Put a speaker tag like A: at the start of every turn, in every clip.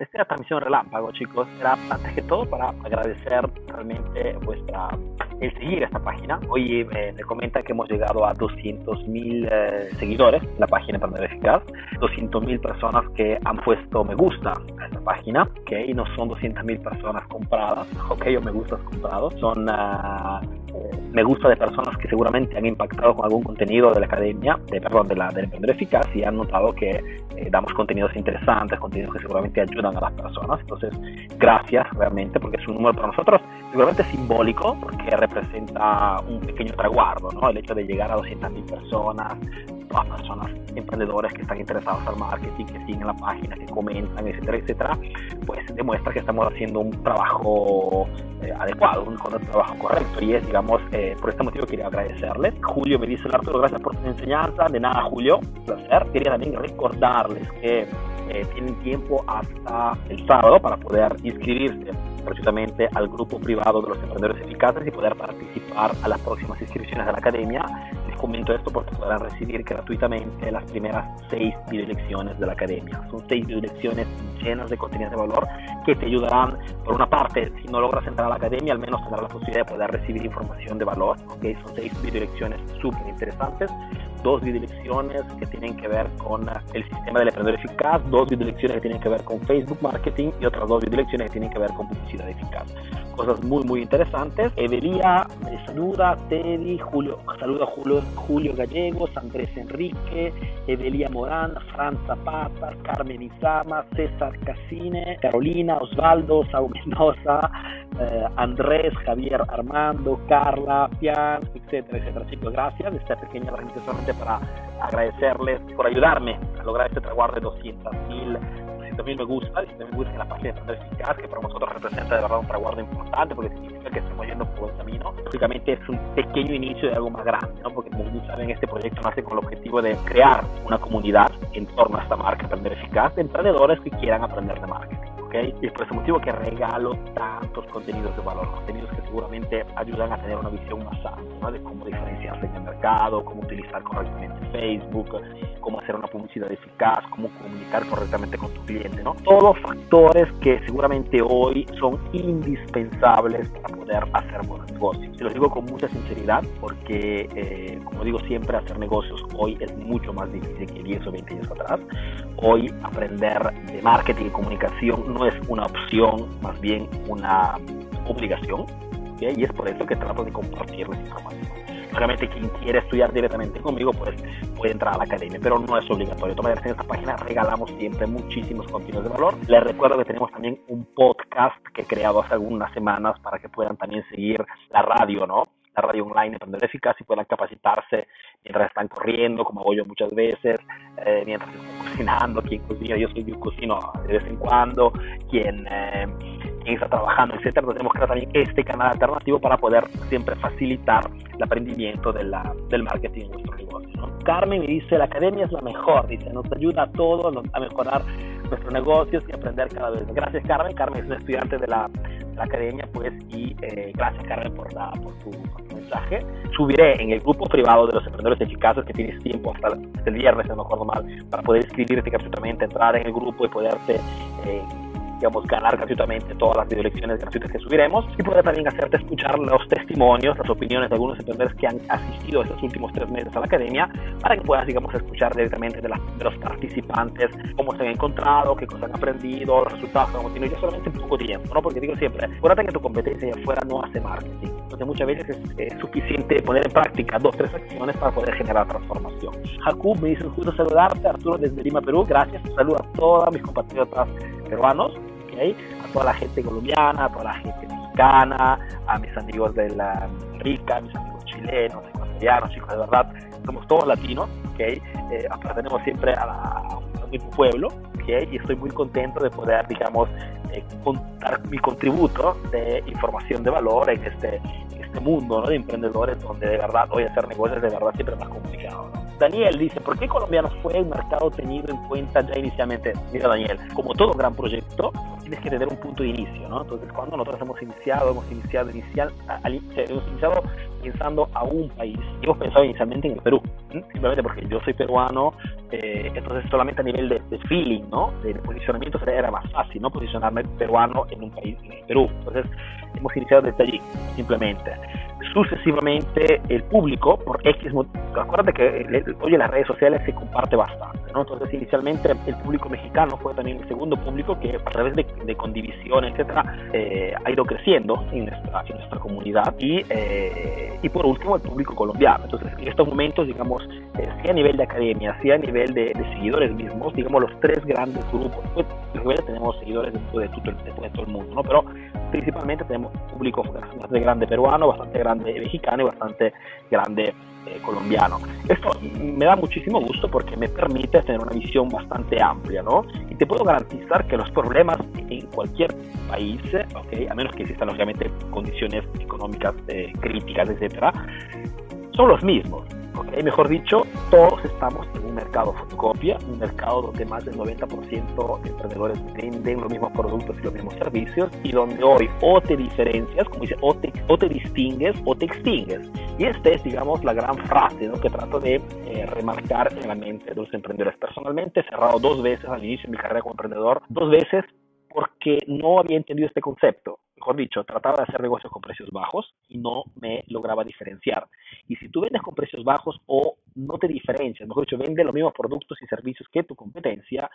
A: esta transmisión relámpago, chicos. Era antes que todo para agradecer realmente vuestra el seguir esta página. Hoy eh, me comentan que hemos llegado a 200 mil eh, seguidores en la página para Eficaz, 200 mil personas que han puesto me gusta a esta página, ¿ok? No son 200 mil personas compradas, ¿ok? O me gustas comprados, son uh, me gusta de personas que seguramente han impactado con algún contenido de la academia, de, perdón, de la, del Emprendedor Eficaz y han notado que eh, damos contenidos interesantes, contenidos que seguramente ayudan a las personas. Entonces, gracias realmente porque es un número para nosotros seguramente simbólico porque representa un pequeño traguardo, ¿no? El hecho de llegar a 200.000 personas, todas personas emprendedores que están interesados al marketing, que siguen la página, que comentan, etcétera, etcétera, pues demuestra que estamos haciendo un trabajo eh, adecuado, un, trabajo correcto y es, digamos, eh, por este motivo quería agradecerles. Julio me dice, Arturo, gracias por tu enseñanza. De nada, Julio, placer. Quería también recordarles que eh, tienen tiempo hasta el sábado para poder inscribirse gratuitamente al grupo privado de los emprendedores eficaces y poder participar a las próximas inscripciones de la academia. Comento esto porque podrán recibir gratuitamente las primeras seis videolecciones de la academia. Son seis videolecciones llenas de contenido de valor que te ayudarán, por una parte, si no logras entrar a la academia, al menos tendrás la posibilidad de poder recibir información de valor. ¿okay? Son seis videolecciones súper interesantes dos videolecciones que tienen que ver con el sistema del emprendedor eficaz, dos videolecciones que tienen que ver con Facebook Marketing y otras dos videolecciones que tienen que ver con publicidad eficaz. Cosas muy, muy interesantes. Evelia me saluda, Teddy, Julio, saluda Julio, Julio Gallegos, Andrés Enrique, Evelia Morán, Fran Zapata, Carmen Izama, César Casine, Carolina, Osvaldo, Saúl Mendoza, eh, Andrés, Javier Armando, Carla, Pian, etcétera, etcétera. Chicos, gracias. Esta pequeña presentación para agradecerles por ayudarme a lograr este traguardo de 200 mil mil me gusta, y me gusta en la página de Emprendedor Eficaz, que para nosotros representa de verdad un traguardo importante porque significa que estamos yendo por buen camino. Lógicamente es un pequeño inicio de algo más grande, ¿no? porque como ustedes saben, este proyecto nace con el objetivo de crear una comunidad en torno a esta marca Emprendedor Eficaz de emprendedores que quieran aprender de marketing. Y es por ese motivo que regalo tantos contenidos de valor, contenidos que seguramente ayudan a tener una visión más amplia de cómo diferenciarse en el mercado, cómo utilizar correctamente Facebook, cómo hacer una publicidad eficaz, cómo comunicar correctamente con tu cliente, ¿no? Todos factores que seguramente hoy son indispensables para poder hacer buenos negocios. Se lo digo con mucha sinceridad porque, eh, como digo siempre, hacer negocios hoy es mucho más difícil que 10 o 20 años atrás. Hoy aprender de marketing y comunicación no es una opción, más bien una obligación. Y es por eso que trato de compartir la información. Obviamente quien quiere estudiar directamente conmigo pues puede entrar a la academia, pero no es obligatorio. Maneras, en esta página regalamos siempre muchísimos contenidos de valor. Les recuerdo que tenemos también un podcast que he creado hace algunas semanas para que puedan también seguir la radio, ¿no? Radio online Emprender Eficaz y puedan capacitarse mientras están corriendo, como hago yo muchas veces, eh, mientras están cocinando, quien cocina, yo soy yo cocino de vez en cuando, quien, eh, quien está trabajando, etcétera. tenemos que crear también este canal alternativo para poder siempre facilitar el aprendimiento de la, del marketing en nuestro negocio. Carmen me dice, la academia es la mejor, dice, nos ayuda a todos a mejorar nuestros negocios y aprender cada vez. Gracias Carmen, Carmen es una estudiante de la la academia, pues, y eh, gracias, Carmen, por, la, por, tu, mensaje. Subiré en el grupo privado de los emprendedores eficaces que tienes tiempo hasta, el viernes, no me acuerdo mal, para poder inscribirte gratuitamente, entrar en el grupo y poderte eh, digamos, ganar gratuitamente todas las videolecciones gratuitas que subiremos y poder también hacerte escuchar los testimonios, las opiniones de algunos emprendedores que han asistido estos últimos tres meses a la academia para que puedas, digamos, escuchar directamente de, de los participantes cómo se han encontrado, qué cosas han aprendido, los resultados que han obtenido, ya solamente en poco tiempo, ¿no? Porque digo siempre, acuérdate que tu competencia de afuera no hace marketing. Entonces muchas veces es, suficiente poner en práctica dos, tres acciones para poder generar transformación. Jakub me dice un gusto saludarte, Arturo desde Lima, Perú, gracias, saludo a todos mis compatriotas peruanos a toda la gente colombiana, a toda la gente mexicana, a mis amigos de la Rica, a mis amigos chilenos, ecuatorianos, chicos, de verdad, somos todos latinos, ¿okay? Eh, tenemos siempre a, a, mi pueblo, ¿okay? y estoy muy contento de poder, digamos, eh, contar mi contributo de información de valor en este, este mundo ¿no? de emprendedores donde de verdad hoy hacer negocios de verdad siempre más complicado. Daniel dice, ¿por qué colombianos fue un mercado tenido en cuenta ya inicialmente? Mira Daniel, como todo gran proyecto, tienes que tener un punto de inicio, ¿no? Entonces, cuando nosotros hemos iniciado, hemos iniciado, inicial, hemos iniciado pensando a un país, hemos pensado inicialmente en el Perú, simplemente porque yo soy peruano, eh, entonces solamente a nivel de, feeling, ¿no? De, posicionamiento era más fácil, ¿no? Posicionarme peruano en un país, en el Perú. Entonces, hemos iniciado desde allí, simplemente sucesivamente el público, por X acuérdate que hoy en las redes sociales se comparte bastante, ¿no? Entonces inicialmente el público mexicano fue también el segundo público que a través de, de condivisión, etcétera, eh, ha ido creciendo en nuestra, en nuestra comunidad y, eh, y por último el público colombiano. Entonces en estos momentos, digamos, eh, a nivel de academia, sea a nivel de, seguidores mismos, digamos los tres grandes grupos, pues tenemos seguidores dentro de, todo, de todo el mundo, ¿no? Pero principalmente tenemos público bastante grande peruano, bastante grande mexicano y bastante grande eh, colombiano. Esto me da muchísimo gusto porque me permite tener una visión bastante amplia, ¿no? Y te puedo garantizar que los problemas en cualquier país, ¿okay? a menos que existan obviamente condiciones económicas eh, críticas, etcétera, son los mismos. ¿Okay? Mejor dicho, todos estamos en un mercado fotocopia, un mercado donde más del 90% de emprendedores venden los mismos productos y los mismos servicios y donde hoy o te diferencias, como dice, o te, o te distingues o te extingues. Y esta es, digamos, la gran frase ¿no? que trato de eh, remarcar en la mente de los emprendedores. Personalmente he cerrado dos veces al inicio de mi carrera como emprendedor, dos veces porque no había entendido este concepto. Mejor dicho, trataba de hacer negocios con precios bajos y no me lograba diferenciar. Y si tú vendes con precios bajos o no te diferencias, mejor dicho, vende los mismos productos y servicios que tu competencia,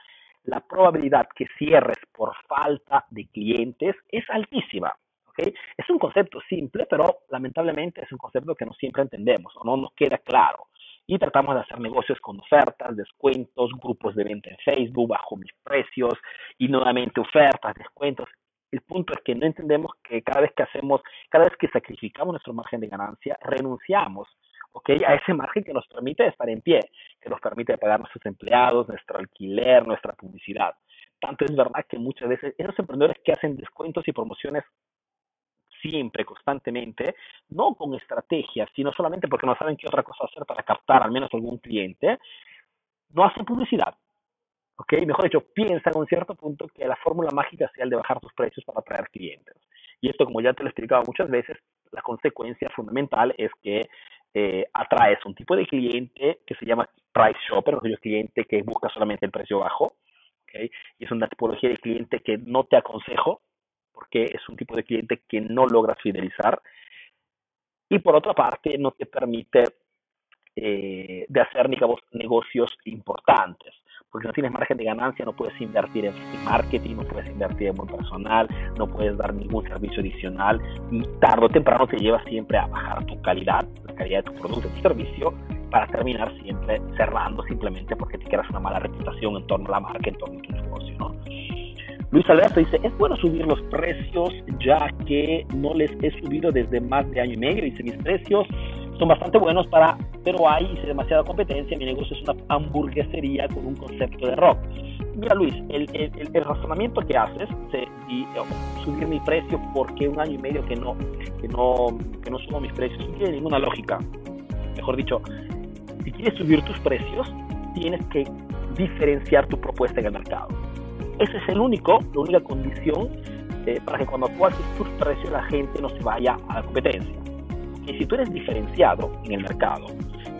A: la probabilidad que cierres por falta de clientes es altísima. ¿okay? Es un concepto simple, pero lamentablemente es un concepto que no siempre entendemos o no nos queda claro y tratamos de hacer negocios con ofertas, descuentos, grupos de venta en Facebook bajo mis precios y nuevamente ofertas, descuentos. El punto es que no entendemos que cada vez que hacemos, cada vez que sacrificamos nuestro margen de ganancia, renunciamos a ese margen que nos permite estar en pie, que nos permite pagar nuestros empleados, nuestro alquiler, nuestra publicidad. Tanto es verdad que muchas veces esos emprendedores que hacen descuentos y promociones siempre, constantemente, no con estrategias, sino solamente porque no saben qué otra cosa hacer para captar al menos algún cliente, no hacen publicidad. ¿Ok? Mejor dicho, piensan en un cierto punto que la fórmula mágica sea el de bajar tus precios para atraer clientes. Y esto, como ya te lo he explicado muchas veces, la consecuencia fundamental es que eh, atraes un tipo de cliente que se llama price shopper, sea, cliente que busca solamente el precio bajo. ¿okay? Y es una tipología de cliente que no te aconsejo porque es un tipo de cliente que no logras fidelizar. Y por otra parte, no te permite eh, de hacer negocios importantes. Porque no tienes margen de ganancia, no puedes invertir en marketing, no puedes invertir en buen personal, no puedes dar ningún servicio adicional y tarde o temprano te lleva siempre a bajar tu calidad, la calidad de tu producto, tu servicio, para terminar siempre cerrando simplemente porque te quedas una mala reputación en torno a la marca, en torno a tu negocio. ¿no? Luis Alberto dice, es bueno subir los precios ya que no les he subido desde más de año y medio. Dice, mis precios son bastante buenos para, pero hay demasiada competencia. Mi negocio es una hamburguesería con un concepto de rock. Mira Luis, el, el, razonamiento que haces de, subir mi precio porque un año y medio que no, que no, que no subo mis precios no tiene ninguna lógica. Mejor dicho, si quieres subir tus precios, tienes que diferenciar tu propuesta en el mercado. Ese es el único, la única condición eh, para que cuando tú haces tus precios la gente no se vaya a la competencia. Y si tú eres diferenciado en el mercado,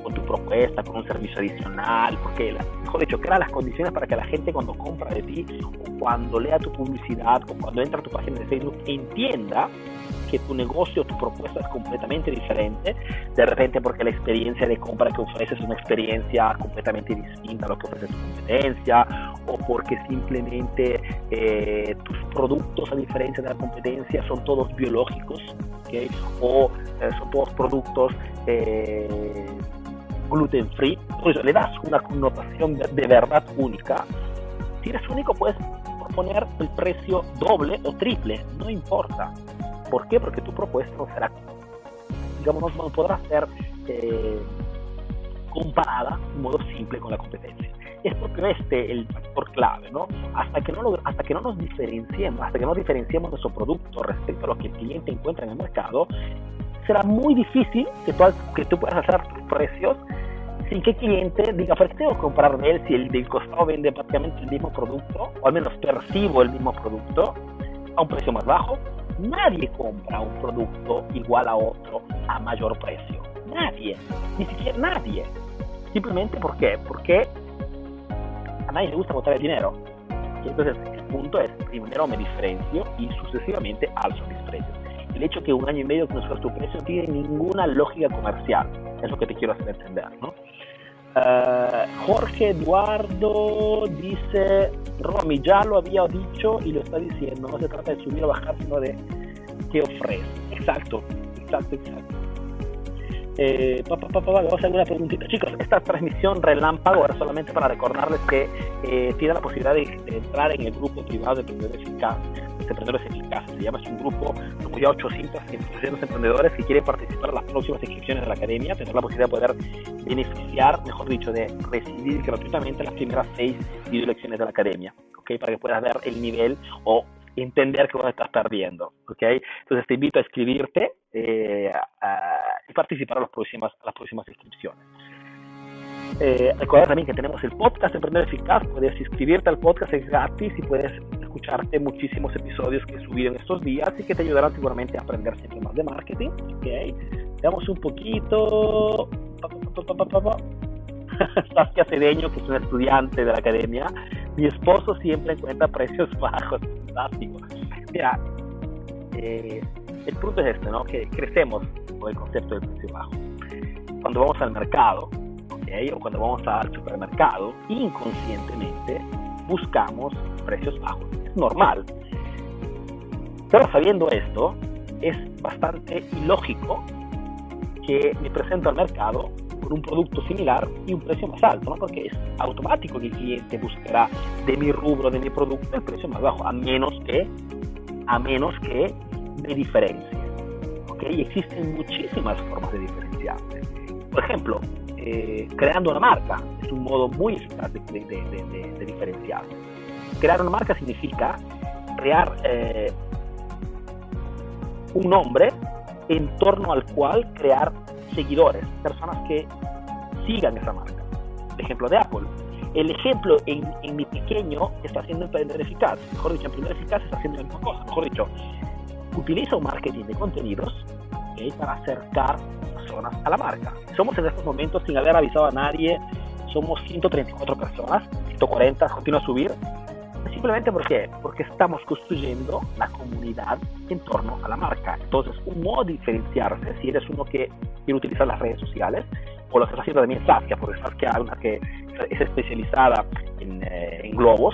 A: con tu propuesta, con un servicio adicional, porque, mejor dicho, creas las condiciones para que la gente cuando compra de ti, o cuando lea tu publicidad, o cuando entra a tu página de Facebook, entienda que tu negocio, tu propuesta es completamente diferente, de repente porque la experiencia de compra que ofreces es una experiencia completamente distinta a lo que ofrece tu competencia, o porque simplemente eh, tus productos, a diferencia de la competencia, son todos biológicos, o eh, son todos productos eh, gluten free, pues le das una connotación de, verdad única. Si eres único, puedes poner el precio doble o triple, no importa. ¿Por qué? Porque tu propuesta no será, digamos, no, podrá ser eh, comparada de modo simple con la competencia. Es porque este el factor clave, ¿no? Hasta que no, hasta que no nos diferenciemos, hasta que no diferenciemos nuestro producto respecto a lo que el cliente encuentra en el mercado, será muy difícil que tú, que tú puedas hacer tus precios sin que el cliente diga, ¿por qué tengo que comprar de él si el del costado vende prácticamente el mismo producto, o al menos percibo el mismo producto a un precio más bajo? Nadie compra un producto igual a otro a mayor precio. Nadie, ni siquiera nadie. Simplemente ¿por qué? Porque a nadie le gusta botar el dinero. Y entonces el punto es, primero me diferencio y sucesivamente alzo mis precios. El hecho que un año y medio que no subas tu precio no tiene ninguna lógica comercial. Es lo que te quiero hacer entender, ¿no? Uh, Jorge Eduardo dice, Romy, ya lo había dicho y lo está diciendo, no se trata de subir o bajar, sino de qué ofrece. Exacto, exacto, exacto. Eh, pa, pa, pa, vamos a hacer una preguntita. Chicos, esta transmisión relámpago era solamente para recordarles que eh, tienen la posibilidad de, de, entrar en el grupo privado de emprendedores eficaz, emprendedores eficaces. Se llama, es un grupo como ya 800, 800 emprendedores que quieren participar en las próximas inscripciones de la academia, tener la posibilidad de poder beneficiar, mejor dicho, de recibir gratuitamente las primeras seis video lecciones de la academia, ¿ok? Para que puedas ver el nivel o entender que vos estás perdiendo, ¿ok? Entonces te invito a escribirte eh, a, y participar a, las próximas, a las próximas inscripciones. Eh, también que tenemos el podcast Emprender Eficaz, puedes inscribirte al podcast, es gratis y puedes escucharte muchísimos episodios que subido en estos días y que te ayudarán seguramente a aprender siempre más de marketing, ¿ok? Veamos un poquito... Saskia Cedeño, que es un estudiante de la academia, mi esposo siempre encuentra precios bajos, fantástico. Mira, eh, el punto es este, ¿no? Que crecemos con el concepto del precio bajo. Cuando vamos al mercado, ¿okay? o cuando vamos al supermercado, inconscientemente buscamos precios bajos. Normal. Pero sabiendo esto, es bastante ilógico que me presento al mercado por un producto similar y un precio más alto, ¿no? porque es automático que el cliente buscará de mi rubro, de mi producto, el precio más bajo, a menos que, a menos que me diferencie. ¿okay? Y existen muchísimas formas de diferenciarse. Por ejemplo, eh, creando una marca es un modo muy eficaz de, de, de diferenciarse. Crear una marca significa crear eh, un nombre en torno al cual crear seguidores, personas que sigan esa marca. El ejemplo de Apple. El ejemplo en, en mi pequeño está haciendo Emprender Eficaz. Mejor dicho, Emprender Eficaz está haciendo la misma cosa. Mejor dicho, utiliza un marketing de contenidos ¿okay? para acercar personas a la marca. Somos en estos momentos, sin haber avisado a nadie, somos 134 personas, 140, continúa a subir. Simplemente porque, porque estamos construyendo la comunidad en torno a la marca. Entonces, un modo de diferenciarse, si eres uno que quiere utilizar las redes sociales, o lo que está haciendo también Saskia, porque Saskia es una que es especializada en, eh, en globos,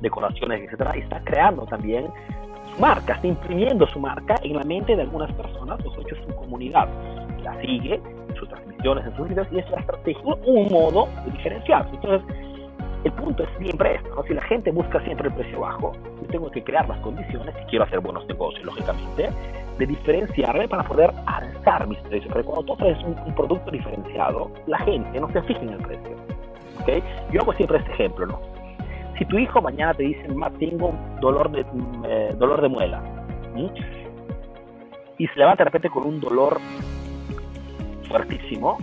A: decoraciones, etcétera, y está creando también su marca, está imprimiendo su marca en la mente de algunas personas, los hecho su comunidad, la sigue en sus transmisiones, en sus videos, y es la estrategia, un modo de diferenciarse. Entonces, el punto es siempre esto, ¿no? si la gente busca siempre el precio bajo, yo tengo que crear las condiciones, si quiero hacer buenos negocios, lógicamente, de diferenciarme para poder alzar mis precios. Porque cuando tú ofreces un, un, producto diferenciado, la gente no se fija en el precio. ¿okay? Yo hago siempre este ejemplo, ¿no? Si tu hijo mañana te dice, mamá, tengo dolor de, eh, dolor de muela, ¿sí? y se levanta de repente con un dolor fuertísimo,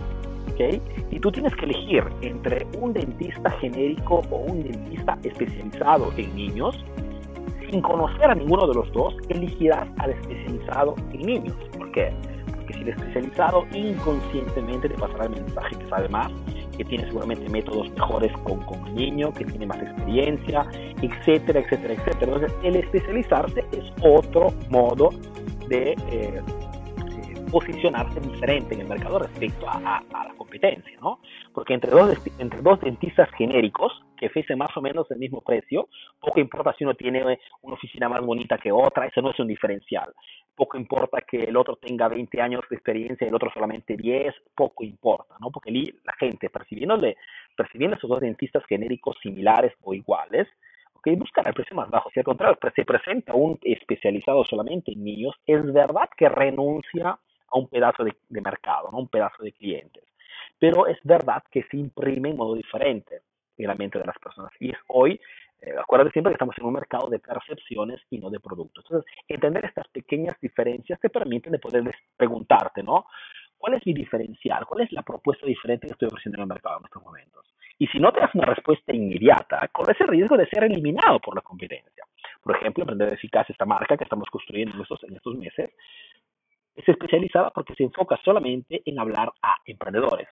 A: y tú tienes que elegir entre un dentista genérico o un dentista especializado en niños, sin conocer a ninguno de los dos, elegirás al especializado en niños. ¿Por qué? Porque si el especializado inconscientemente te pasará el mensaje que sabe más, que tiene seguramente métodos mejores con, con el niño, que tiene más experiencia, etcétera, etcétera, etcétera. Entonces, el especializarse es otro modo de eh, posicionarse diferente en el mercado respecto a, a, a, la competencia, ¿no? Porque entre dos, entre dos dentistas genéricos que ofrecen más o menos el mismo precio, poco importa si uno tiene una oficina más bonita que otra, eso no es un diferencial. Poco importa que el otro tenga 20 años de experiencia y el otro solamente 10, poco importa, ¿no? Porque la gente percibiéndole, percibiendo esos dos dentistas genéricos similares o iguales, okay, buscan el precio más bajo. Si al contrario se presenta un especializado solamente en niños, es verdad que renuncia a un pedazo de, de mercado, ¿no? un pedazo de clientes. Pero es verdad que se imprime en modo diferente en la mente de las personas. Y es hoy, eh, acuérdate siempre que estamos en un mercado de percepciones y no de productos. Entonces, entender estas pequeñas diferencias te permiten de poder preguntarte, ¿no? ¿Cuál es mi diferencial? ¿Cuál es la propuesta diferente que estoy ofreciendo en el mercado en estos momentos? Y si no te das una respuesta inmediata, corres el riesgo de ser eliminado por la competencia. Por ejemplo, Emprendedor Eficaz, esta marca que estamos construyendo en estos, en estos meses, es especializada porque se enfoca solamente en hablar a emprendedores.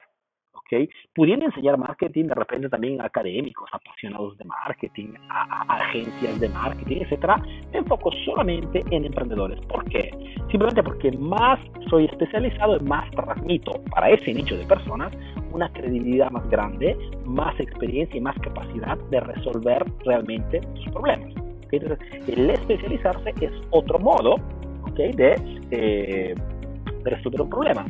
A: Pudiendo enseñar marketing de repente también a académicos, apasionados de marketing, a, agencias de marketing, etcétera. Me enfoco solamente en emprendedores. ¿Por qué? Simplemente porque más soy especializado y más transmito para ese nicho de personas una credibilidad más grande, más experiencia y más capacidad de resolver realmente sus problemas. Entonces, el especializarse es otro modo de, eh, resolver un problema.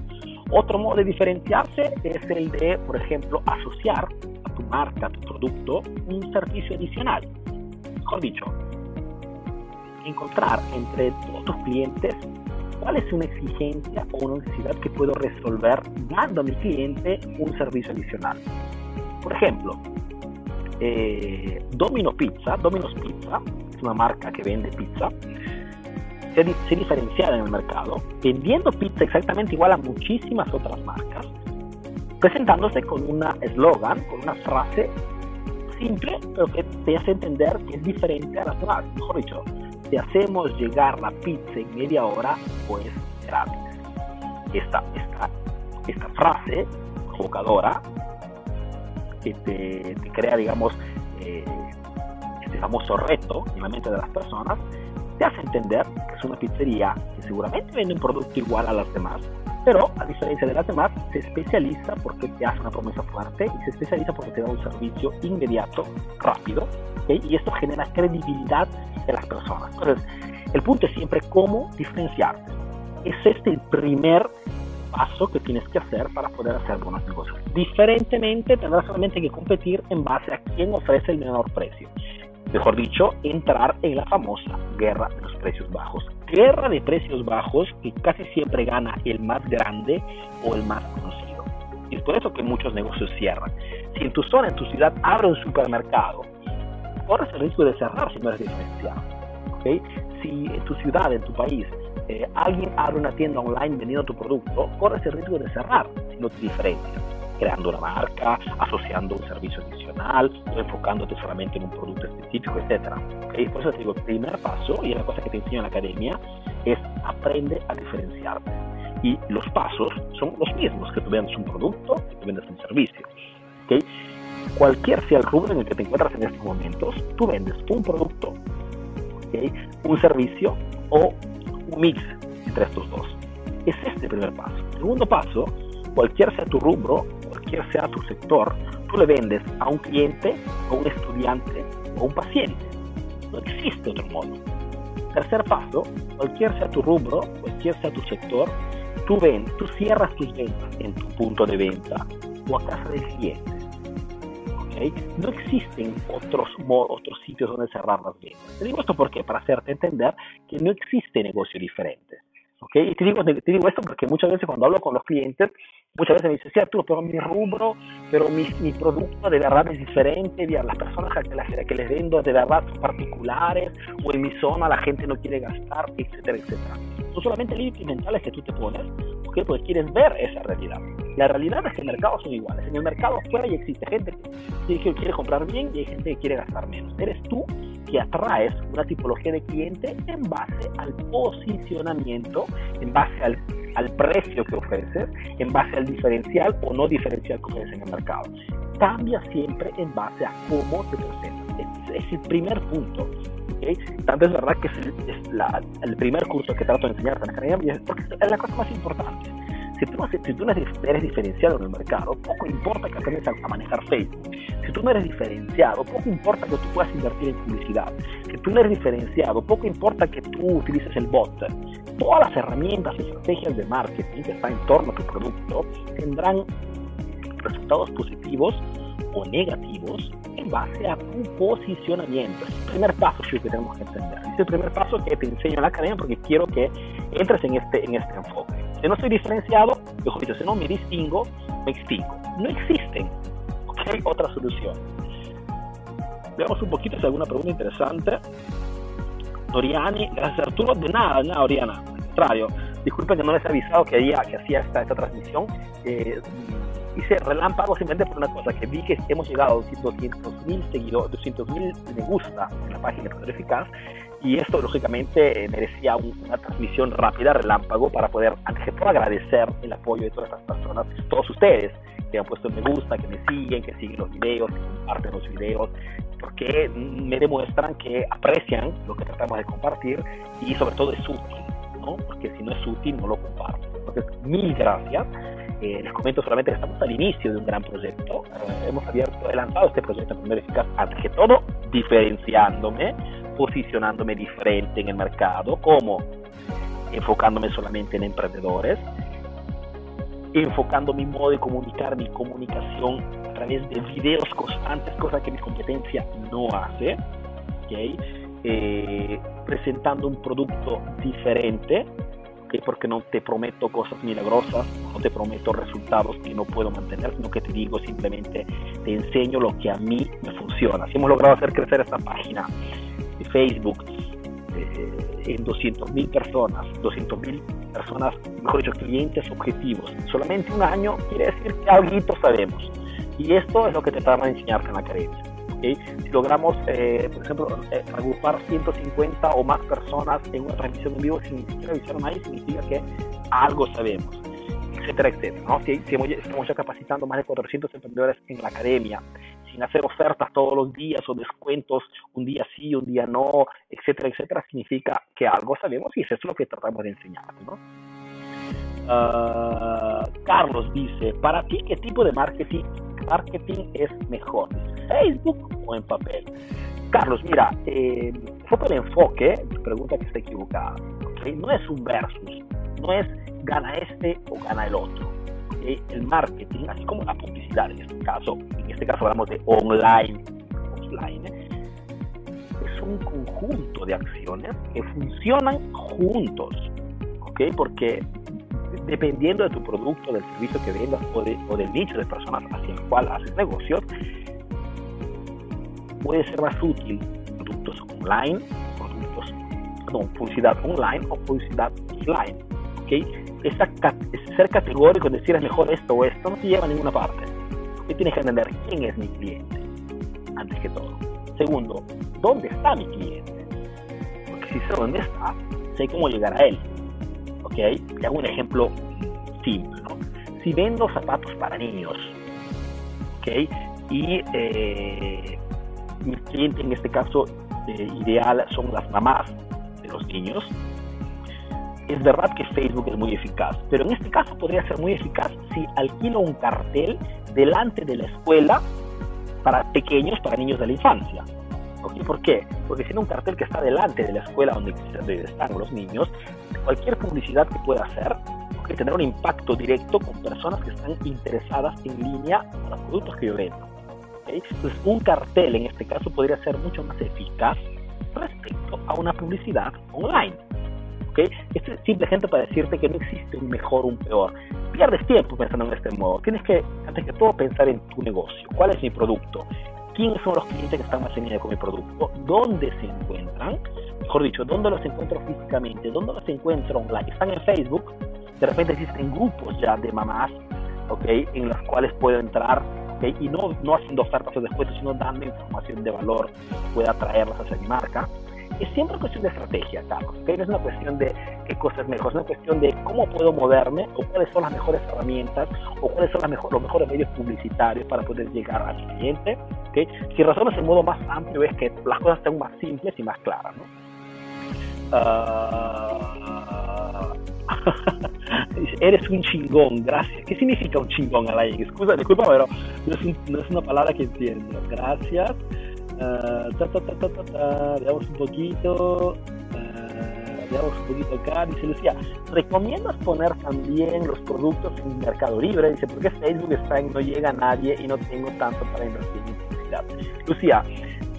A: Otro modo de diferenciarse es el de, por ejemplo, asociar a tu marca, a tu producto, un servicio adicional. Mejor dicho, encontrar entre todos tus clientes cuál es una exigencia o una necesidad que puedo resolver dando a mi cliente un servicio adicional. Por ejemplo, eh, Domino Pizza, Domino's Pizza, es una marca que vende pizza, se, se diferenciada en el mercado, vendiendo pizza exactamente igual a muchísimas otras marcas, presentándose con una eslogan, con una frase simple, pero que te hace entender que es diferente a las demás. Mejor dicho, te hacemos llegar la pizza en media hora, pues gratis. Esta, esta, esta frase provocadora que te, crea, digamos, eh, este famoso reto en la mente de las personas, te hace entender que es una pizzería que seguramente vende un producto igual a las demás, pero a diferencia de las demás, se especializa porque te hace una promesa fuerte y se especializa porque te da un servicio inmediato, rápido, y esto genera credibilidad en las personas. Entonces, el punto es siempre cómo diferenciarte. Es este el primer paso que tienes que hacer para poder hacer buenos negocios. Diferentemente, tendrás solamente que competir en base a quién ofrece el menor precio mejor dicho, entrar en la famosa guerra de los precios bajos. Guerra de precios bajos que casi siempre gana el más grande o el más conocido. Es por eso que muchos negocios cierran. Si en tu zona, en tu ciudad, abre un supermercado, corres el riesgo de cerrar si no eres diferenciado. ¿okay? Si en tu ciudad, en tu país, eh, alguien abre una tienda online vendiendo tu producto, corres el riesgo de cerrar si no te diferencias creando una marca, asociando un servicio adicional, enfocándote solamente en un producto específico, etc. ¿Okay? Por eso te digo, el primer paso, y es la cosa que te enseño en la academia, es aprende a diferenciarte. Y los pasos son los mismos, que tú vendas un producto, que tú vendas un servicio. ¿Okay? Cualquier sea el rubro en el que te encuentras en estos momentos, tú vendes un producto, ¿okay? un servicio o un mix entre estos dos. Es este el primer paso. Segundo paso, cualquier sea tu rubro, cualquier sea tu sector, tú le vendes a un cliente, a un estudiante o un paciente. No existe otro modo. Tercer paso, cualquier sea tu rubro, cualquier sea tu sector, tú, ven, tú cierras tus ventas en tu punto de venta o a casa del cliente. ¿Okay? No existen otros, otros sitios donde cerrar las ventas. Te digo esto porque para hacerte entender que no existe negocio diferente. ¿Okay? Y te digo, te digo esto porque muchas veces cuando hablo con los clientes, muchas veces me dicen, sí, Arturo, pero mi rubro, pero mi, mi producto de verdad es diferente, las personas a las que les vendo de verdad son particulares, o en mi zona la gente no quiere gastar, etcétera, etcétera. No solamente límites mentales que tú te pones, ¿okay? porque quieres ver esa realidad. La realidad es que el mercado son iguales. En el mercado afuera ya existe gente que quiere comprar bien y hay gente que quiere gastar menos. Eres tú que atraes una tipología de cliente en base al posicionamiento, en base al, al precio que ofreces, en base al diferencial o no diferencial que ofreces en el mercado. Cambia siempre en base a cómo te presentas. Es, es el primer punto. ¿okay? Tanto es verdad que es, el, es la, el primer curso que trato de enseñar en la academia, porque es la cosa más importante. Si tú, eres diferenciado en el mercado, poco importa que aprendas a, manejar Facebook. Si tú no eres diferenciado, poco importa que tú puedas invertir en publicidad. Si tú no eres diferenciado, poco importa que tú utilices el bot. Todas las herramientas y estrategias de marketing que están en torno a tu producto tendrán resultados positivos o negativos en base a tu posicionamiento. Es el primer paso que tenemos que entender. Es el primer paso que te enseño en la academia porque quiero que entres en este, en este enfoque. Si no estoy diferenciado, mejor dicho, si no me distingo, me extingo. No existen ¿okay? otra solución. Veamos un poquito si hay alguna pregunta interesante. Doriani, gracias Arturo, de nada, nada, Oriana. Al contrario, disculpen que no les he avisado que, había, que hacía esta, esta transmisión. Eh, hice relámpago simplemente por una cosa, que vi que hemos llegado a 200 mil seguidores, 200 mil me gusta en la página de Eficaz y esto lógicamente eh, merecía una transmisión rápida, relámpago, para poder, antes todo, agradecer el apoyo de todas estas personas, todos ustedes que han puesto me gusta, que me siguen, que siguen los videos, que comparten los videos, porque me demuestran que aprecian lo que tratamos de compartir y sobre todo es útil, ¿no? Porque si no es útil, no lo comparto. Entonces, mil gracias. Eh, les comento solamente que estamos al inicio de un gran proyecto. Eh, hemos abierto, he lanzado este proyecto primero eficaz, antes que todo, diferenciándome, posicionándome diferente en el mercado, como enfocándome solamente en emprendedores, enfocando mi modo de comunicar, mi comunicación a través de videos constantes, cosa que mi competencia no hace, eh, presentando un producto diferente, porque no te prometo cosas milagrosas, no te prometo resultados que no puedo mantener, sino que te digo simplemente, te enseño lo que a mí me funciona. Si hemos logrado hacer crecer esta página de Facebook eh, en 200 mil personas, 200 mil personas, mejor dicho, clientes objetivos, solamente un año quiere decir que algo sabemos. Y esto es lo que te tratamos de enseñarte en la academia. Si logramos, eh, por ejemplo, eh, agrupar 150 o más personas en una transmisión en vivo sin siquiera avisar a significa que algo sabemos, etcétera, etcétera. ¿no? Si, estamos ya capacitando más de 400 emprendedores en la academia, sin hacer ofertas todos los días o descuentos un día sí, un día no, etcétera, etcétera, significa que algo sabemos y eso es lo que tratamos de enseñar. ¿no? Ah, Carlos dice, para ti, ¿qué tipo de marketing, marketing es mejor? ¿Facebook o en papel? Carlos, mira, eh, fue por enfoque, pregunta que está equivocada. No es un versus, no es gana este o gana el otro. El marketing, así como la publicidad en este caso, en este caso hablamos de online, offline, es un conjunto de acciones que funcionan juntos, ¿ok? Porque dependiendo de tu producto, del servicio que vendas o, del nicho de personas hacia el cual haces negocios, puede ser más útil productos online, productos, perdón, publicidad online o publicidad offline. ¿okay? Esa, ser categórico decir es mejor esto o esto no te lleva a ninguna parte. ¿okay? Tienes que entender quién es mi cliente, antes que todo. Segundo, ¿dónde está mi cliente? Porque si sé dónde está, sé cómo llegar a él. Te hago un ejemplo simple, Si vendo zapatos para niños, ¿ok? Y eh, mi cliente en este caso eh, ideal son las mamás de los niños, es verdad que Facebook es muy eficaz, pero en este caso podría ser muy eficaz si alquilo un cartel delante de la escuela para pequeños, para niños de la infancia. ¿Por qué? Porque si un cartel que está delante de la escuela donde están los niños, cualquier publicidad que pueda hacer que tener un impacto directo con personas que están interesadas en línea con los productos que yo vendo. Entonces, un cartel en este caso podría ser mucho más eficaz respecto a una publicidad online. ¿okay? Esto es simplemente para decirte que no existe un mejor o un peor. Pierdes tiempo pensando en este modo. Tienes que, antes que todo, pensar en tu negocio. ¿Cuál es mi producto? quiénes son los clientes que están más en línea con mi producto, dónde se encuentran, mejor dicho, dónde los encuentro físicamente, dónde los encuentro online. Están en Facebook, de repente existen grupos ya de mamás, ¿ok? En los cuales puedo entrar, ¿ok? Y no, no haciendo ofertas o descuentos, sino dando información de valor que pueda atraerlas hacia mi marca es siempre cuestión de estrategia, Carlos. No es una cuestión de qué cosas mejor, es una cuestión de cómo puedo moverme o cuáles son las mejores herramientas o cuáles son las los mejores medios publicitarios para poder llegar a mi cliente. ¿okay? Si razonas en modo más amplio es que las cosas sean más simples y más claras. ¿no? Uh... Eres un chingón, gracias. ¿Qué significa un chingón, Alain? Excusa, disculpa, pero no es, no es una palabra que entiendo. Gracias. Uh, ta, ta, ta, veamos un poquito. Uh, veamos un poquito acá. Dice Lucía, ¿recomiendas poner también los productos en Mercado Libre? Dice, porque Facebook está en no llega a nadie y no tengo tanto para invertir en publicidad. Lucía,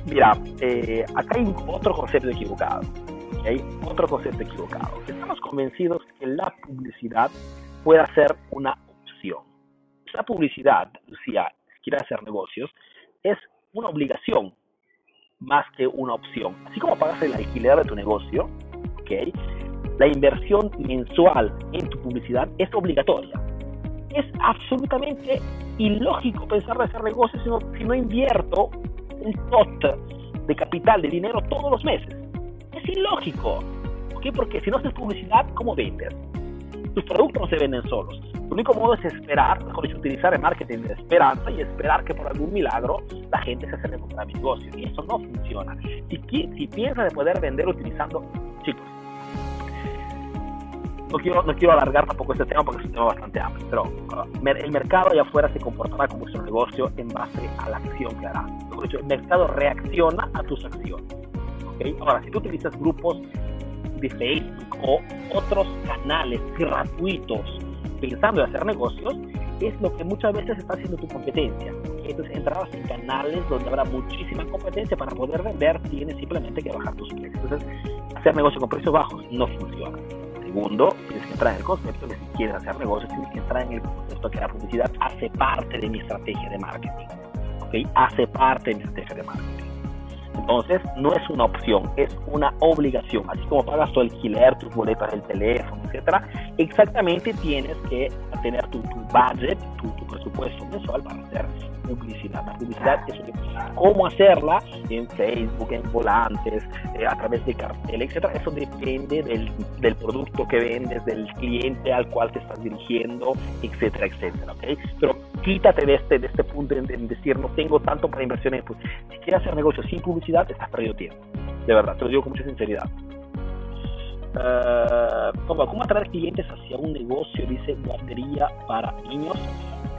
A: mira, eh, acá hay otro concepto equivocado. Hay otro concepto equivocado. Estamos convencidos que la publicidad puede ser una opción. La publicidad, Lucía, si quieres hacer negocios, es una obligación más que una opción. Así como pagas el alquiler de tu negocio, ¿ok? la inversión mensual en tu publicidad es obligatoria. Es absolutamente ilógico pensar de hacer negocios si no, invierto un tot de capital, de dinero todos los meses. Es ilógico. ¿Por qué? Porque si no haces publicidad, ¿cómo vendes? Tus productos no se venden solos. El único modo es esperar, mejor dicho, utilizar el marketing de esperanza y esperar que por algún milagro la gente se acerque contra mi negocio. Y eso no funciona. Si, si piensas de poder vender utilizando, chicos, no quiero, no quiero alargar tampoco este tema porque es un tema bastante amplio, pero uh, el mercado allá afuera se comportará como su negocio en base a la acción que hará. El mercado reacciona a tus acciones. ¿okay? Ahora, si tú utilizas grupos de Facebook o otros canales gratuitos pensando en hacer negocios, es lo que muchas veces está haciendo tu competencia. Entonces entrabas en canales donde habrá muchísima competencia para poder vender, tienes simplemente que bajar tus precios. Entonces, hacer negocio con precios bajos no funciona. Segundo, tienes que entrar en el concepto que si quieres hacer negocios, tienes que entrar en el concepto que la publicidad hace parte de mi estrategia de marketing. ¿okay? Hace parte de mi estrategia de marketing. Entonces, no es una opción, es una obligación. Así como pagas tu alquiler, tus boletas del teléfono, etcétera, exactamente tienes que tener tu, budget, tu, presupuesto mensual para hacer publicidad. La publicidad es cómo hacerla en Facebook, en volantes, eh, a través de cartel, etcétera. Eso depende del, del, producto que vendes, del cliente al cual te estás dirigiendo, etcétera, etcétera. ¿okay? Pero quítate de este, de este punto en, decir no tengo tanto para inversiones. Pues, si quieres hacer negocio sin publicidad, estás perdiendo tiempo. De verdad, te lo digo con mucha sinceridad. Uh, ¿Cómo atraer clientes hacia un negocio? Dice guardería para niños.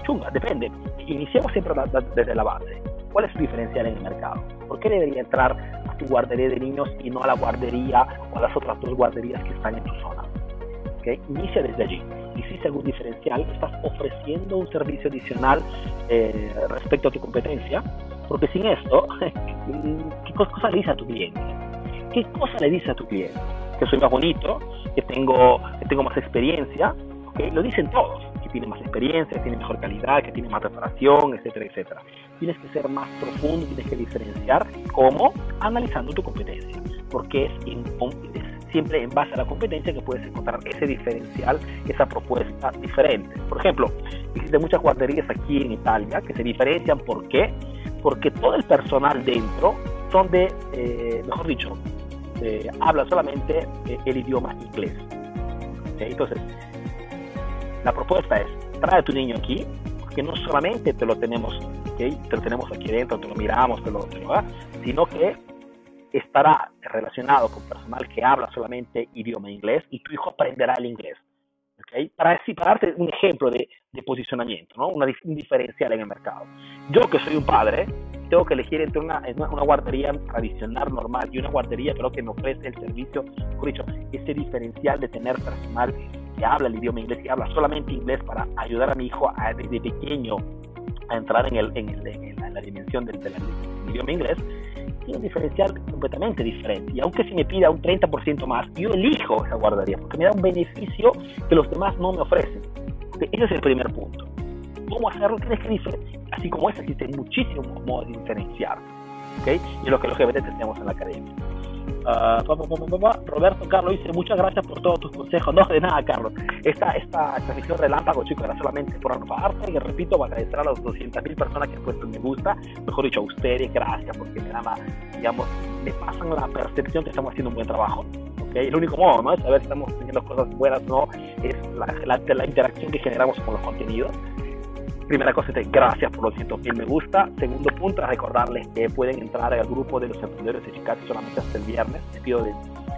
A: Chunga, depende. Iniciamos siempre desde la base. ¿Cuál es su diferencial en el mercado? ¿Por qué debería entrar a tu guardería de niños y no a la guardería o a las otras dos guarderías que están en tu zona? ¿Okay? Inicia desde allí. Existe algún diferencial, estás ofreciendo un servicio adicional eh, respecto a tu competencia, porque sin esto, ¿qué cosa le dice a tu cliente? ¿Qué cosa le dice a tu cliente? Que soy más bonito, que tengo, que tengo más experiencia, ¿okay? lo dicen todos, tiene más experiencia, que tiene mejor calidad, que tiene más preparación, etcétera, etcétera. Tienes que ser más profundo, tienes que diferenciar, ¿cómo? Analizando tu competencia, porque es, es siempre en base a la competencia que puedes encontrar ese diferencial, esa propuesta diferente. Por ejemplo, existen muchas guarderías aquí en Italia que se diferencian. ¿Por qué? Porque todo el personal dentro son de, eh, mejor dicho, eh, habla solamente eh, el idioma inglés. Entonces, la propuesta es, trae a tu niño aquí, porque no solamente te lo tenemos, te lo tenemos aquí dentro, te lo miramos, te lo, te lo sino que estará relacionado con personal que habla solamente idioma inglés y tu hijo aprenderá el inglés. ¿okay? Para, así, para darte un ejemplo de, de posicionamiento, ¿no? Una, un diferencial en el mercado. Yo que soy un padre, tengo que elegir entre una, una, guardería tradicional, normal, y una guardería creo que me ofrece el servicio, por dicho, ese diferencial de tener personal que habla el idioma inglés, que habla solamente inglés para ayudar a mi hijo a, desde pequeño a entrar en, el, en, el, en la, dimensión del, del, idioma inglés, tiene un diferencial completamente diferente. Y aunque si me pida un 30% más, yo elijo esa guardería porque me da un beneficio que los demás no me ofrecen. Ese es el primer punto. ¿Cómo hacerlo? Tienes que diferenciar. Así como ese, existen muchísimos modos de diferenciar. ¿okay? Y es lo que lógicamente tenemos en la academia. Uh, Roberto Carlos dice muchas gracias por todos tus consejos. No, de nada, Carlos. Esta, esta relámpago, chicos, era solamente por parte. Y repito, voy a agradecer a las 200.000 personas que han puesto me gusta. Mejor dicho, a ustedes, gracias, porque me, da digamos, me pasan la percepción que estamos haciendo un buen trabajo. ¿okay? El único modo ¿no? de saber si estamos haciendo cosas buenas o no es la interacción que generamos con los contenidos primera cosa es gracias por los 100.000 me gusta. Segundo punto es recordarles que pueden entrar al grupo de los emprendedores eficaces solamente hasta el viernes. Te pido de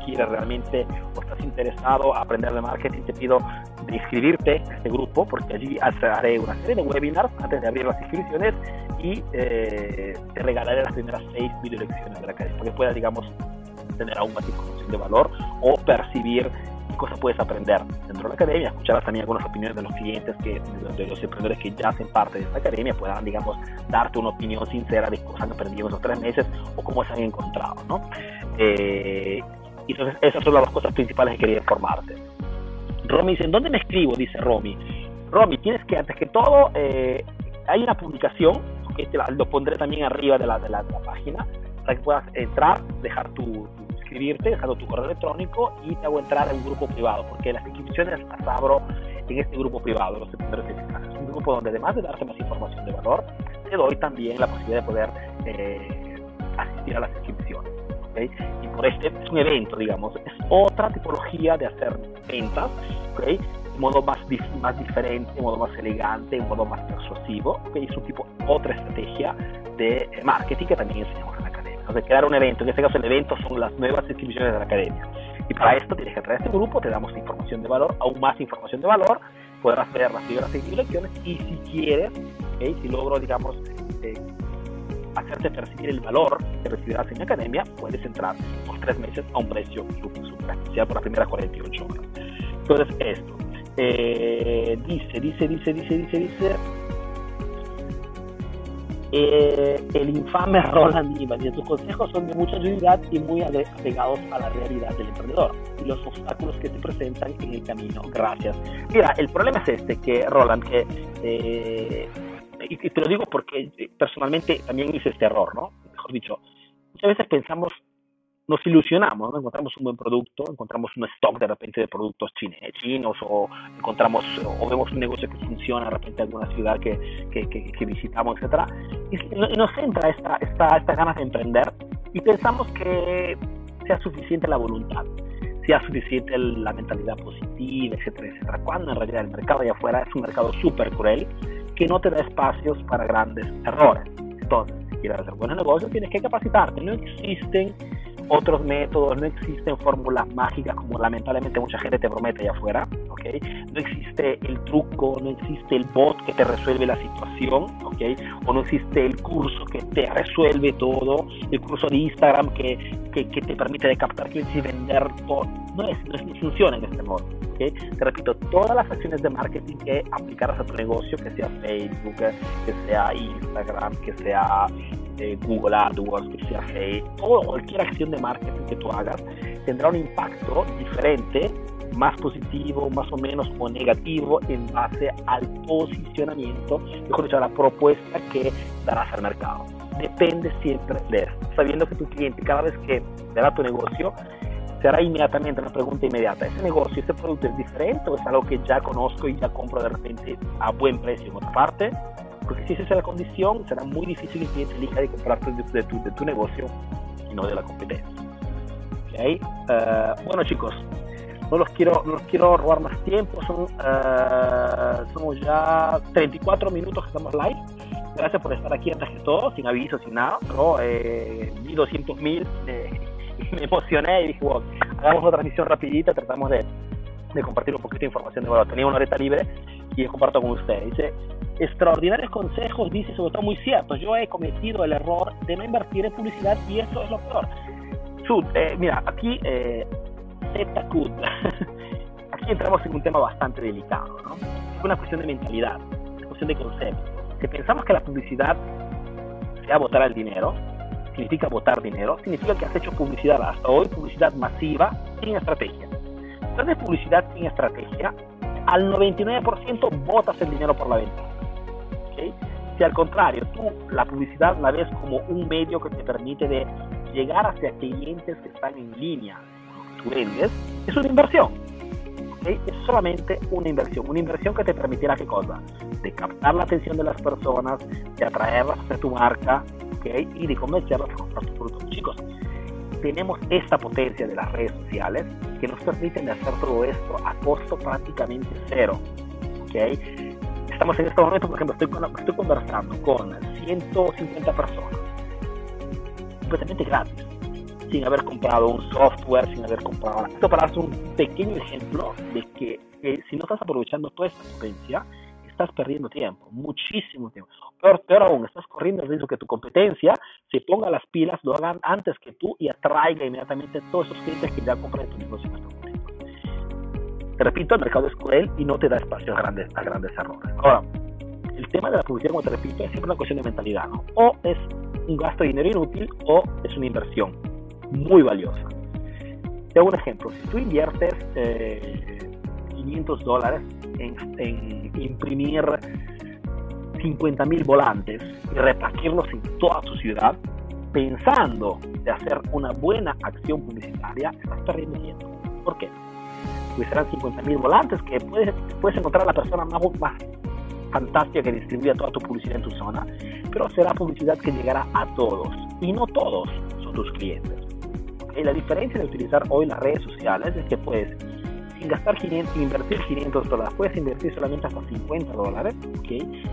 A: quieres realmente o estás interesado a aprender de marketing, te pido de inscribirte a este grupo porque allí haré una serie de webinars antes de abrir las inscripciones y eh, te regalaré las primeras seis video lecciones de la academia para que puedas, digamos, tener aún más información de valor o percibir cosas puedes aprender dentro de la academia, escucharás también algunas opiniones de los clientes, que, de los emprendedores que ya hacen parte de esta academia, puedan, digamos, darte una opinión sincera de cosas que aprendido en los tres meses o cómo se han encontrado, ¿no? Eh, entonces, esas son las cosas principales que quería informarte. Romy dice, ¿en dónde me escribo? Dice Romy. Romy, tienes que, antes que todo, eh, hay una publicación, que te lo pondré también arriba de la, de la, página, para que puedas entrar, dejar tu inscribirte dejando tu correo electrónico y te hago entrar en un grupo privado, porque las inscripciones las abro en este grupo privado, los primeros Es un grupo donde además de darte más información de valor, te doy también la posibilidad de poder eh, asistir a las inscripciones. Y por este es un evento, digamos, es otra tipología de hacer ventas, ¿okay? de modo más, más diferente, de modo más elegante, de modo más persuasivo, ¿okay? es un tipo, otra estrategia de marketing que también enseñamos Entonces, crear un evento, en este caso el evento son las nuevas inscripciones de la academia. Y para esto tienes que entrar a este grupo, te damos información de valor, aún más información de valor, podrás ver las primeras lecciones y si quieres, si logro, digamos, eh, hacerte percibir el valor que recibirás en la academia, puedes entrar por tres meses a un precio super, super especial por las primeras 48 horas. Entonces, esto. Eh, dice, dice, dice, dice, dice, dice. Eh, el infame Roland y sus consejos son de mucha utilidad y muy apegados a la realidad del emprendedor y los obstáculos que se presentan en el camino. Gracias. Mira, el problema es este, que Roland, que eh, y, te lo digo porque eh, personalmente también hice este error, ¿no? Mejor dicho, muchas veces pensamos, nos ilusionamos, ¿no? encontramos un buen producto, encontramos un stock de repente de productos chinos o encontramos o vemos un negocio que funciona de repente en alguna ciudad que, que, que, visitamos, etcétera, y, nos entra esta, esta, esta ganas de emprender y pensamos que sea suficiente la voluntad sea suficiente la mentalidad positiva, etcétera, etcétera. Cuando en realidad el mercado allá afuera es un mercado súper cruel que no te da espacios para grandes errores. Entonces, si quieres hacer buenos negocios, tienes que capacitarte. No existen otros métodos, no existen fórmulas mágicas como lamentablemente mucha gente te promete allá afuera, ¿ok? No existe el truco, no existe el bot que te resuelve la situación, ¿ok? O no existe el curso que te resuelve todo, el curso de Instagram que, que, te permite captar clientes y vender todo. No, es, no, funciona en este modo. Te repito, todas las acciones de marketing que aplicarás a tu negocio, que sea Facebook, que sea Instagram, que sea Google AdWords, que sea Facebook, o cualquier acción de marketing que tú hagas, tendrá un impacto diferente, más positivo, más o menos, o negativo en base al posicionamiento, mejor dicho, a la propuesta que darás al mercado. Depende siempre de eso, sabiendo que tu cliente cada vez que verá tu negocio, será inmediatamente una pregunta inmediata. ¿Ese negocio, ese producto es diferente o es algo que ya conozco y ya compro de repente a buen precio en otra parte? Porque si esa es la condición, será muy difícil que el cliente elija de comprar de, tu, de tu negocio y no de la competencia. ¿Okay? Uh, bueno chicos, no los quiero no los quiero robar más tiempo, son, uh, somos ya 34 minutos que estamos live. Gracias por estar aquí antes de todo, sin aviso, sin nada, pero eh, vi 200 mil eh, me emocioné y dije, bueno, hagamos una transmisión rapidita, tratamos de, de compartir un poquito de información de valor. Tenía una horita libre y comparto con ustedes. Dice, extraordinarios consejos, dice sobre todo muy cierto. Yo he cometido el error de no invertir en publicidad y eso es lo peor. Eh, mira, aquí, eh, aquí entramos en un tema bastante delicado, ¿no? Es una cuestión de mentalidad, una cuestión de concepto. Si pensamos que la publicidad sea botar el dinero, significa botar dinero, significa que has hecho publicidad hasta hoy, publicidad masiva, sin estrategia. Entonces, publicidad sin estrategia, al 99% botas el dinero por la venta. Si al contrario, tú la publicidad la ves como un medio que te permite de llegar hacia clientes que están en línea tú vendes, es una inversión. Es solamente una inversión, una inversión que te permitirá qué cosa? De captar la atención de las personas, de atraerlas hacia tu marca, y de convencerlas a comprar tu producto. Chicos, tenemos esta potencia de las redes sociales que nos permiten hacer todo esto a costo prácticamente cero. ¿okay? Estamos en este momento, por ejemplo, estoy, estoy conversando con 150 personas, completamente gratis, sin haber comprado un software, sin haber comprado Esto para hacer un pequeño ejemplo de que si no estás aprovechando toda esta potencia, estás perdiendo tiempo, muchísimo tiempo. Peor, peor aún, estás corriendo el riesgo que tu competencia se ponga las pilas, lo hagan antes que tú y atraiga inmediatamente todos esos clientes que ya compran tu negocio. Repito, el mercado es cruel y no te da espacio a grandes, a grandes errores. Ahora, el tema de la publicidad, como te repito, es siempre una cuestión de mentalidad. ¿no? O es un gasto de dinero inútil o es una inversión muy valiosa. Te hago un ejemplo. Si tú inviertes eh, 500 dólares en, imprimir 50 mil volantes y repartirlos en toda tu ciudad, pensando de hacer una buena acción publicitaria, estás perdiendo tiempo. ¿Por qué? Serán 50.000 volantes que puedes, puedes encontrar a la persona más, más fantástica que distribuya toda tu publicidad en tu zona, pero será publicidad que llegará a todos y no todos son tus clientes. ¿Okay? La diferencia de utilizar hoy las redes sociales es que puedes sin gastar 500, invertir 500 dólares, puedes invertir solamente hasta 50 dólares, ¿ok?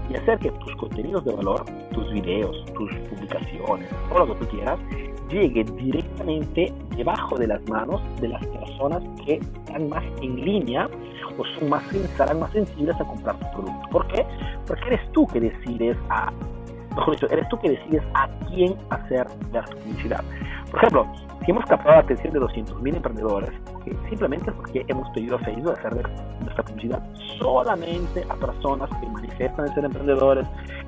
A: Y hacer que tus contenidos de valor, tus videos, tus publicaciones, todo lo que tú quieras, llegue directamente debajo de las manos de las personas que están más en línea o son más, estarán más sensibles a comprar tu producto. ¿Por qué? Porque eres tú que decides a, mejor dicho, eres tú que decides a quién hacer la publicidad. Por ejemplo, si hemos captado la atención de 200.000 emprendedores, simplemente porque hemos pedido a Facebook hacer nuestra publicidad solamente a personas que manifiestan ser emprendedores,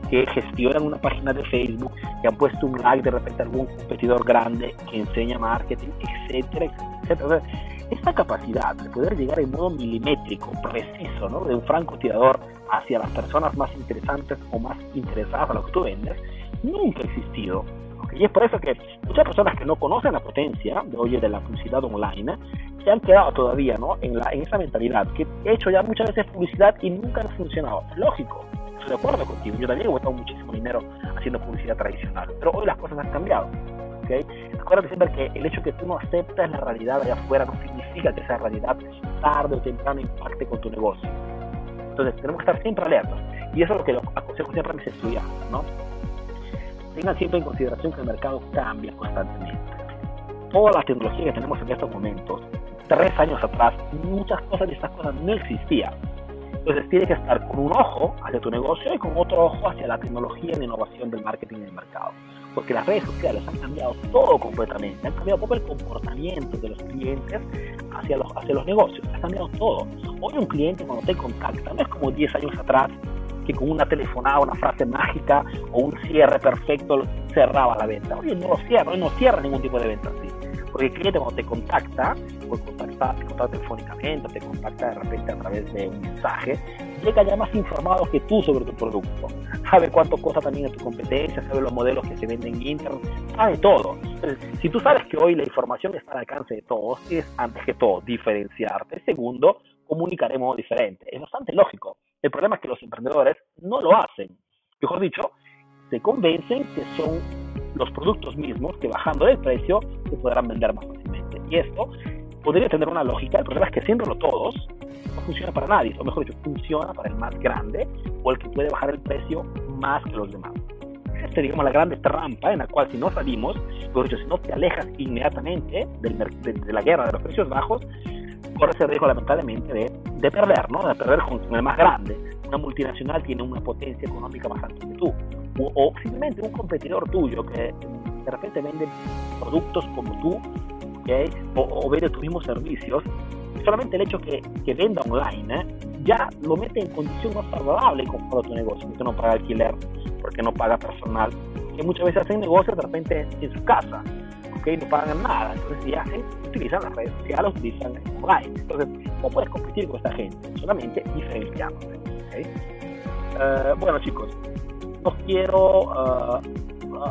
A: que gestionan una página de Facebook, que han puesto un like de repente a algún competidor grande que enseña marketing, etcétera, etcétera. esta capacidad de poder llegar en modo milimétrico, preciso, ¿no? de un francotirador hacia las personas más interesantes o más interesadas a lo que tú vendes, nunca ha existido y es por eso que muchas personas que no conocen la potencia de hoy de la publicidad online se han quedado todavía ¿no? en, la, en esa mentalidad que he hecho ya muchas veces publicidad y nunca ha funcionado. Lógico, estoy de acuerdo contigo. Yo también he gastado muchísimo dinero haciendo publicidad tradicional, pero hoy las cosas han cambiado. ¿okay? Acuérdate siempre que el hecho que tú no aceptas la realidad de afuera no significa que esa realidad tarde o temprano impacte con tu negocio. Entonces tenemos que estar siempre alertas. Y eso es lo que aconsejo siempre a mis estudiantes. ¿no? Tengan siempre en consideración que el mercado cambia constantemente. Toda la tecnología que tenemos en estos momentos, tres años atrás, muchas cosas de estas cosas no existían. Entonces tienes que estar con un ojo hacia tu negocio y con otro ojo hacia la tecnología y la innovación del marketing en el mercado. Porque las redes sociales han cambiado todo completamente, han cambiado poco el comportamiento de los clientes hacia los, hacia los negocios, ha cambiado todo. Hoy un cliente cuando te contacta no es como 10 años atrás que con una telefonada, una frase mágica o un cierre perfecto cerraba la venta. Hoy no lo cierra, hoy no cierra ningún tipo de venta así. Porque el cliente cuando te contacta, pues contacta, te contacta telefónicamente, te contacta de repente a través de un mensaje, llega ya más informado que tú sobre tu producto. Sabe cuánto cosa también en tu competencia, sabe los modelos que se venden en internet, sabe todo. Entonces, si tú sabes que hoy la información está al alcance de todos, es antes que todo diferenciarte. Segundo, comunicaremos diferente. Es bastante lógico. El problema es que los emprendedores no lo hacen. Mejor dicho, se convencen que son los productos mismos que bajando el precio se podrán vender más fácilmente. Y esto podría tener una lógica. El problema es que haciéndolo todos no funciona para nadie. O mejor dicho, funciona para el más grande o el que puede bajar el precio más que los demás. Esta es, digamos, la grande trampa en la cual si no salimos, mejor dicho, si no te alejas inmediatamente de la guerra de los precios bajos, corres el riesgo lamentablemente de, de perder, ¿no? De perder con, el más grande. Una multinacional tiene una potencia económica más alta que tú. O, simplemente un competidor tuyo que de repente vende productos como tú, ¿okay? o, vende tus mismos servicios, solamente el hecho que, que venda online ¿eh? ya lo mete en condición más favorable con tu negocio, porque no paga alquiler, porque no paga personal, que muchas veces hacen negocios de repente en su casa, ¿okay? no pagan nada, entonces si hacen, utilizan las redes sociales, utilizan online. Entonces, ¿cómo puedes competir con esta gente? Solamente diferenciándote. ¿okay? Uh, bueno, chicos, no quiero. Uh,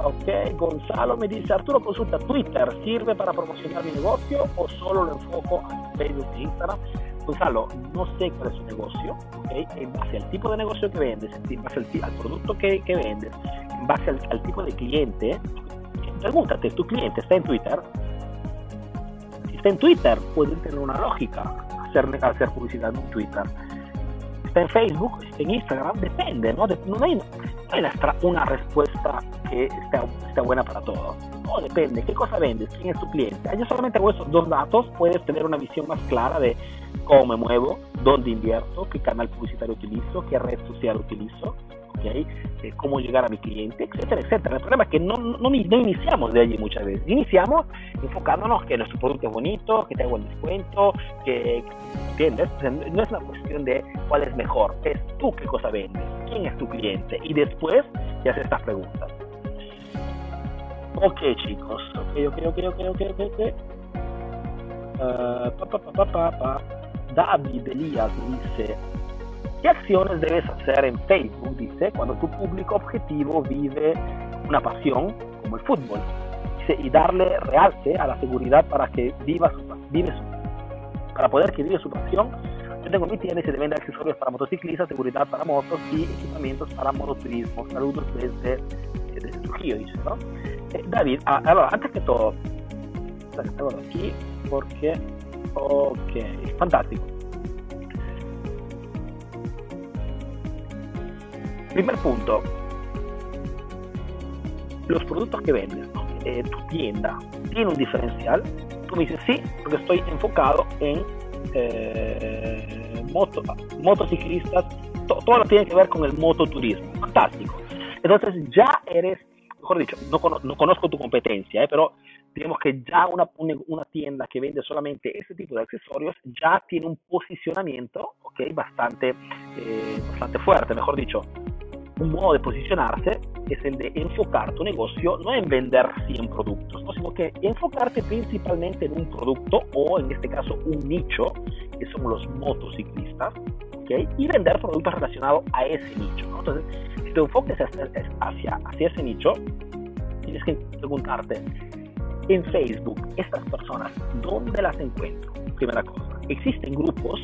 A: ok, Gonzalo me dice: Arturo, consulta Twitter, ¿sirve para promocionar mi negocio o solo lo enfoco en Facebook e Instagram? Gonzalo, no sé cuál es su negocio, ¿okay? en base al tipo de negocio que vendes, en base al, al producto que, que, vendes, en base al, al tipo de cliente, pregúntate, ¿tu cliente está en Twitter? está en Twitter, puede tener una lógica hacer, hacer publicidad en Twitter. Está en Facebook, está en Instagram, depende, ¿no? no hay, una respuesta que esté, buena para todos. No, depende, ¿qué cosa vendes? ¿Quién es tu cliente? Yo solamente con esos dos datos puedes tener una visión más clara de cómo me muevo, dónde invierto, qué canal publicitario utilizo, qué red social utilizo, ¿okay? Eh, cómo llegar a mi cliente, etcétera, etcétera. El problema es que no, no, no, iniciamos de allí muchas veces. Iniciamos enfocándonos que nuestro producto es bonito, que tenga buen descuento, que, ¿entiendes? no es una cuestión de cuál es mejor, es tú qué cosa vendes, quién es tu cliente y después te haces estas preguntas. Ok, chicos. Ok, ok, ok, ok, ok, ok. okay. Uh, pa, pa, pa, David Elías dice, ¿Qué acciones debes hacer en Facebook? Dice, cuando tu público objetivo vive una pasión como el fútbol. dice, y darle realce a la seguridad para que viva su, vive para poder que vive su pasión. Yo tengo mi tienda y se vende accesorios para motociclistas, seguridad para motos y equipamientos para mototurismo. Saludos desde, desde Trujillo, dice, ¿no? Eh, David, ah, antes que todo, aquí porque, ok, fantástico. Primer punto, los productos que vendes, eh, tu tienda, tiene un diferencial. Tú me dices, sí, porque estoy enfocado en eh, moto, motociclistas, todo lo que tiene que ver con el mototurismo. Fantástico. Entonces ya eres, mejor dicho, no, no conozco tu competencia, eh, pero digamos que ya una, una, tienda que vende solamente ese tipo de accesorios ya tiene un posicionamiento okay, bastante, eh, bastante fuerte, mejor dicho. Un modo de posicionarse es el de enfocar tu negocio no en vender 100 productos, sino que enfocarte principalmente en un producto o en este caso un nicho, que son los motociclistas, ¿okay? y vender productos relacionados a ese nicho. Entonces, si te enfoques hacia, hacia ese nicho, tienes que preguntarte, en Facebook, estas personas, ¿dónde las encuentro? Primera cosa, existen grupos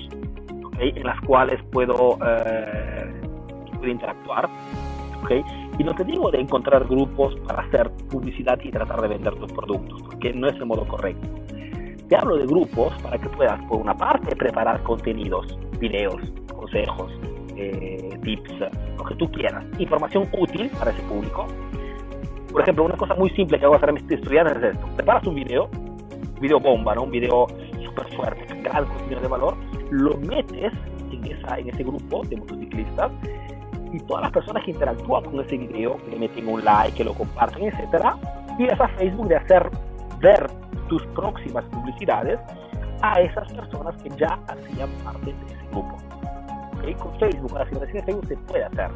A: en las cuales puedo, eh, interactuar. ¿okay? Y no te digo de encontrar grupos para hacer publicidad y tratar de vender tus productos, porque no es el modo correcto. Te hablo de grupos para que puedas, por una parte, preparar contenidos, videos, consejos, eh, tips, lo que tú quieras, información útil para ese público, por ejemplo, una cosa muy simple que hago hacer a mis estudiantes es esto. Preparas un video, video bomba, ¿no? un video súper fuerte, gran contenido de valor, lo metes en, esa, en ese grupo de motociclistas y todas las personas que interactúan con ese video, que le meten un like, que lo comparten, etcétera, pides a Facebook de hacer ver tus próximas publicidades a esas personas que ya hacían parte de ese grupo. ¿Okay? Con Facebook, la simulación de Facebook se puede hacer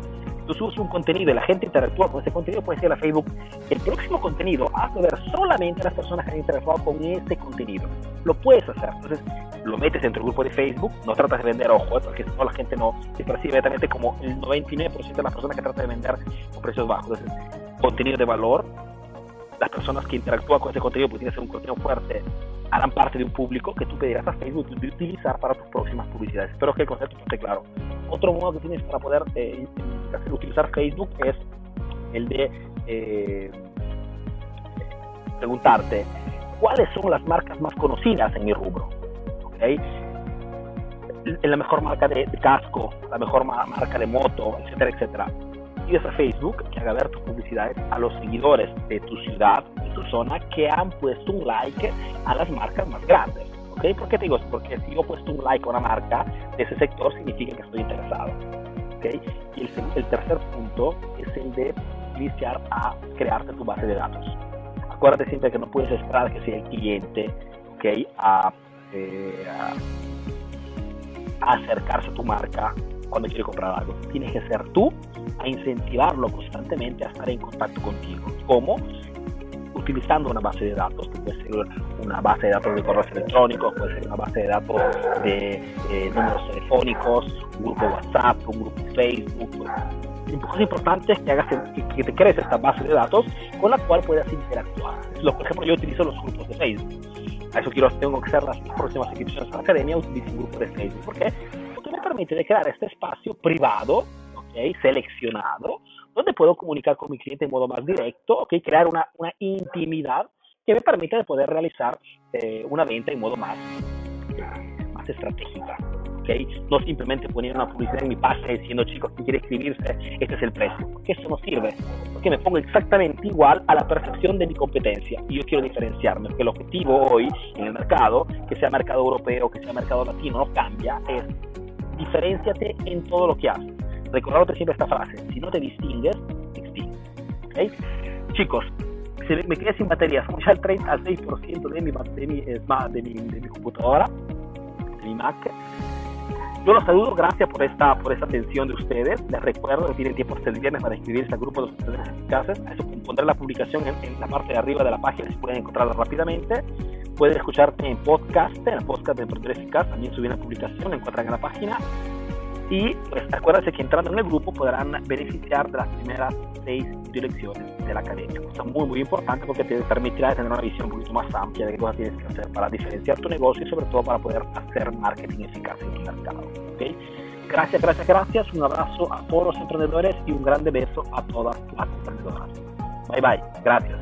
A: tú subes un contenido y la gente interactúa con ese contenido, puede ser a Facebook, el próximo contenido hace ver solamente a las personas que han interactuado con ese contenido. Lo puedes hacer. Entonces, lo metes dentro del grupo de Facebook, no tratas de vender ojo, ¿eh? porque no la gente no se percibe directamente como el 99% de las personas que tratan de vender con precios bajos. Entonces, contenido de valor, las personas que interactúan con ese contenido, pues tiene que ser un contenido fuerte, harán parte de un público que tú pedirás a Facebook de utilizar para tus próximas publicidades. Espero que el concepto esté claro. Otro modo que tienes para poder eh, utilizar Facebook es el de eh, preguntarte cuáles son las marcas más conocidas en mi rubro. ¿Okay? La mejor marca de, casco, la mejor marca de moto, etcétera, etcétera. Pides a Facebook que haga ver tus publicidades a los seguidores de tu ciudad, de tu zona, que han puesto un like a las marcas más grandes. ¿Okay? ¿Por qué te digo? Porque si yo he puesto un like a una marca de ese sector, significa que estoy interesado. Y el, tercer punto es el de iniciar a crearte tu base de datos. Acuérdate siempre que no puedes esperar que sea el cliente ¿okay? a, eh, a, acercarse a tu marca cuando quiere comprar algo. Tienes que ser tú a incentivarlo constantemente a estar en contacto contigo. ¿Cómo? utilizando una base de datos, que puede ser una base de datos de correos electrónicos, puede ser una base de datos de eh, números telefónicos, un grupo WhatsApp, un grupo Facebook. Cosas importantes que, hagas, que, te crees esta base de datos con la cual puedas interactuar. por ejemplo, yo utilizo los grupos de Facebook. A eso quiero, tengo que hacer las próximas inscripciones a la academia, utilizo un grupo de Facebook. ¿Por qué? Permite crear este espacio privado, ¿okay? seleccionado, donde puedo comunicar con mi cliente de modo más directo, ¿okay? crear una, una intimidad que me permita de poder realizar eh, una venta en modo más, más estratégica. ¿okay? No simplemente poner una publicidad en mi página diciendo, chicos, quien quiere escribirse, este es el precio. Porque eso no sirve. Porque me pongo exactamente igual a la percepción de mi competencia. Y yo quiero diferenciarme. Porque el objetivo hoy en el mercado, que sea mercado europeo, que sea mercado latino, no cambia, es diferenciate en todo lo que haces recordándote siempre esta frase, si no te distingues, te extingues. ¿Okay? Chicos, si me quedé sin batería, somos ya al 30 al 6% de mi, de, mi, de, mi, de mi computadora, de mi Mac. Yo los saludo, gracias por esta, por esta atención de ustedes. Les recuerdo que tienen tiempo hasta el viernes para inscribirse al grupo de los estudiantes eficaces. Eso la publicación en, la parte de arriba de la página, si pueden encontrarla rápidamente. Pueden escucharte en podcast, en el podcast de Emprendedor Eficaz. También subí una publicación, encuentran en la página Y pues acuérdense que entrando en el grupo podrán beneficiar de las primeras seis direcciones de la academia. Cosa muy, muy importante porque te permitirá tener una visión un poquito más amplia de qué cosas tienes que hacer para diferenciar tu negocio y sobre todo para poder hacer marketing eficaz en tu mercado. ¿okay? Gracias, gracias, gracias. Un abrazo a todos los emprendedores y un grande beso a todas las emprendedoras. Bye bye. Gracias.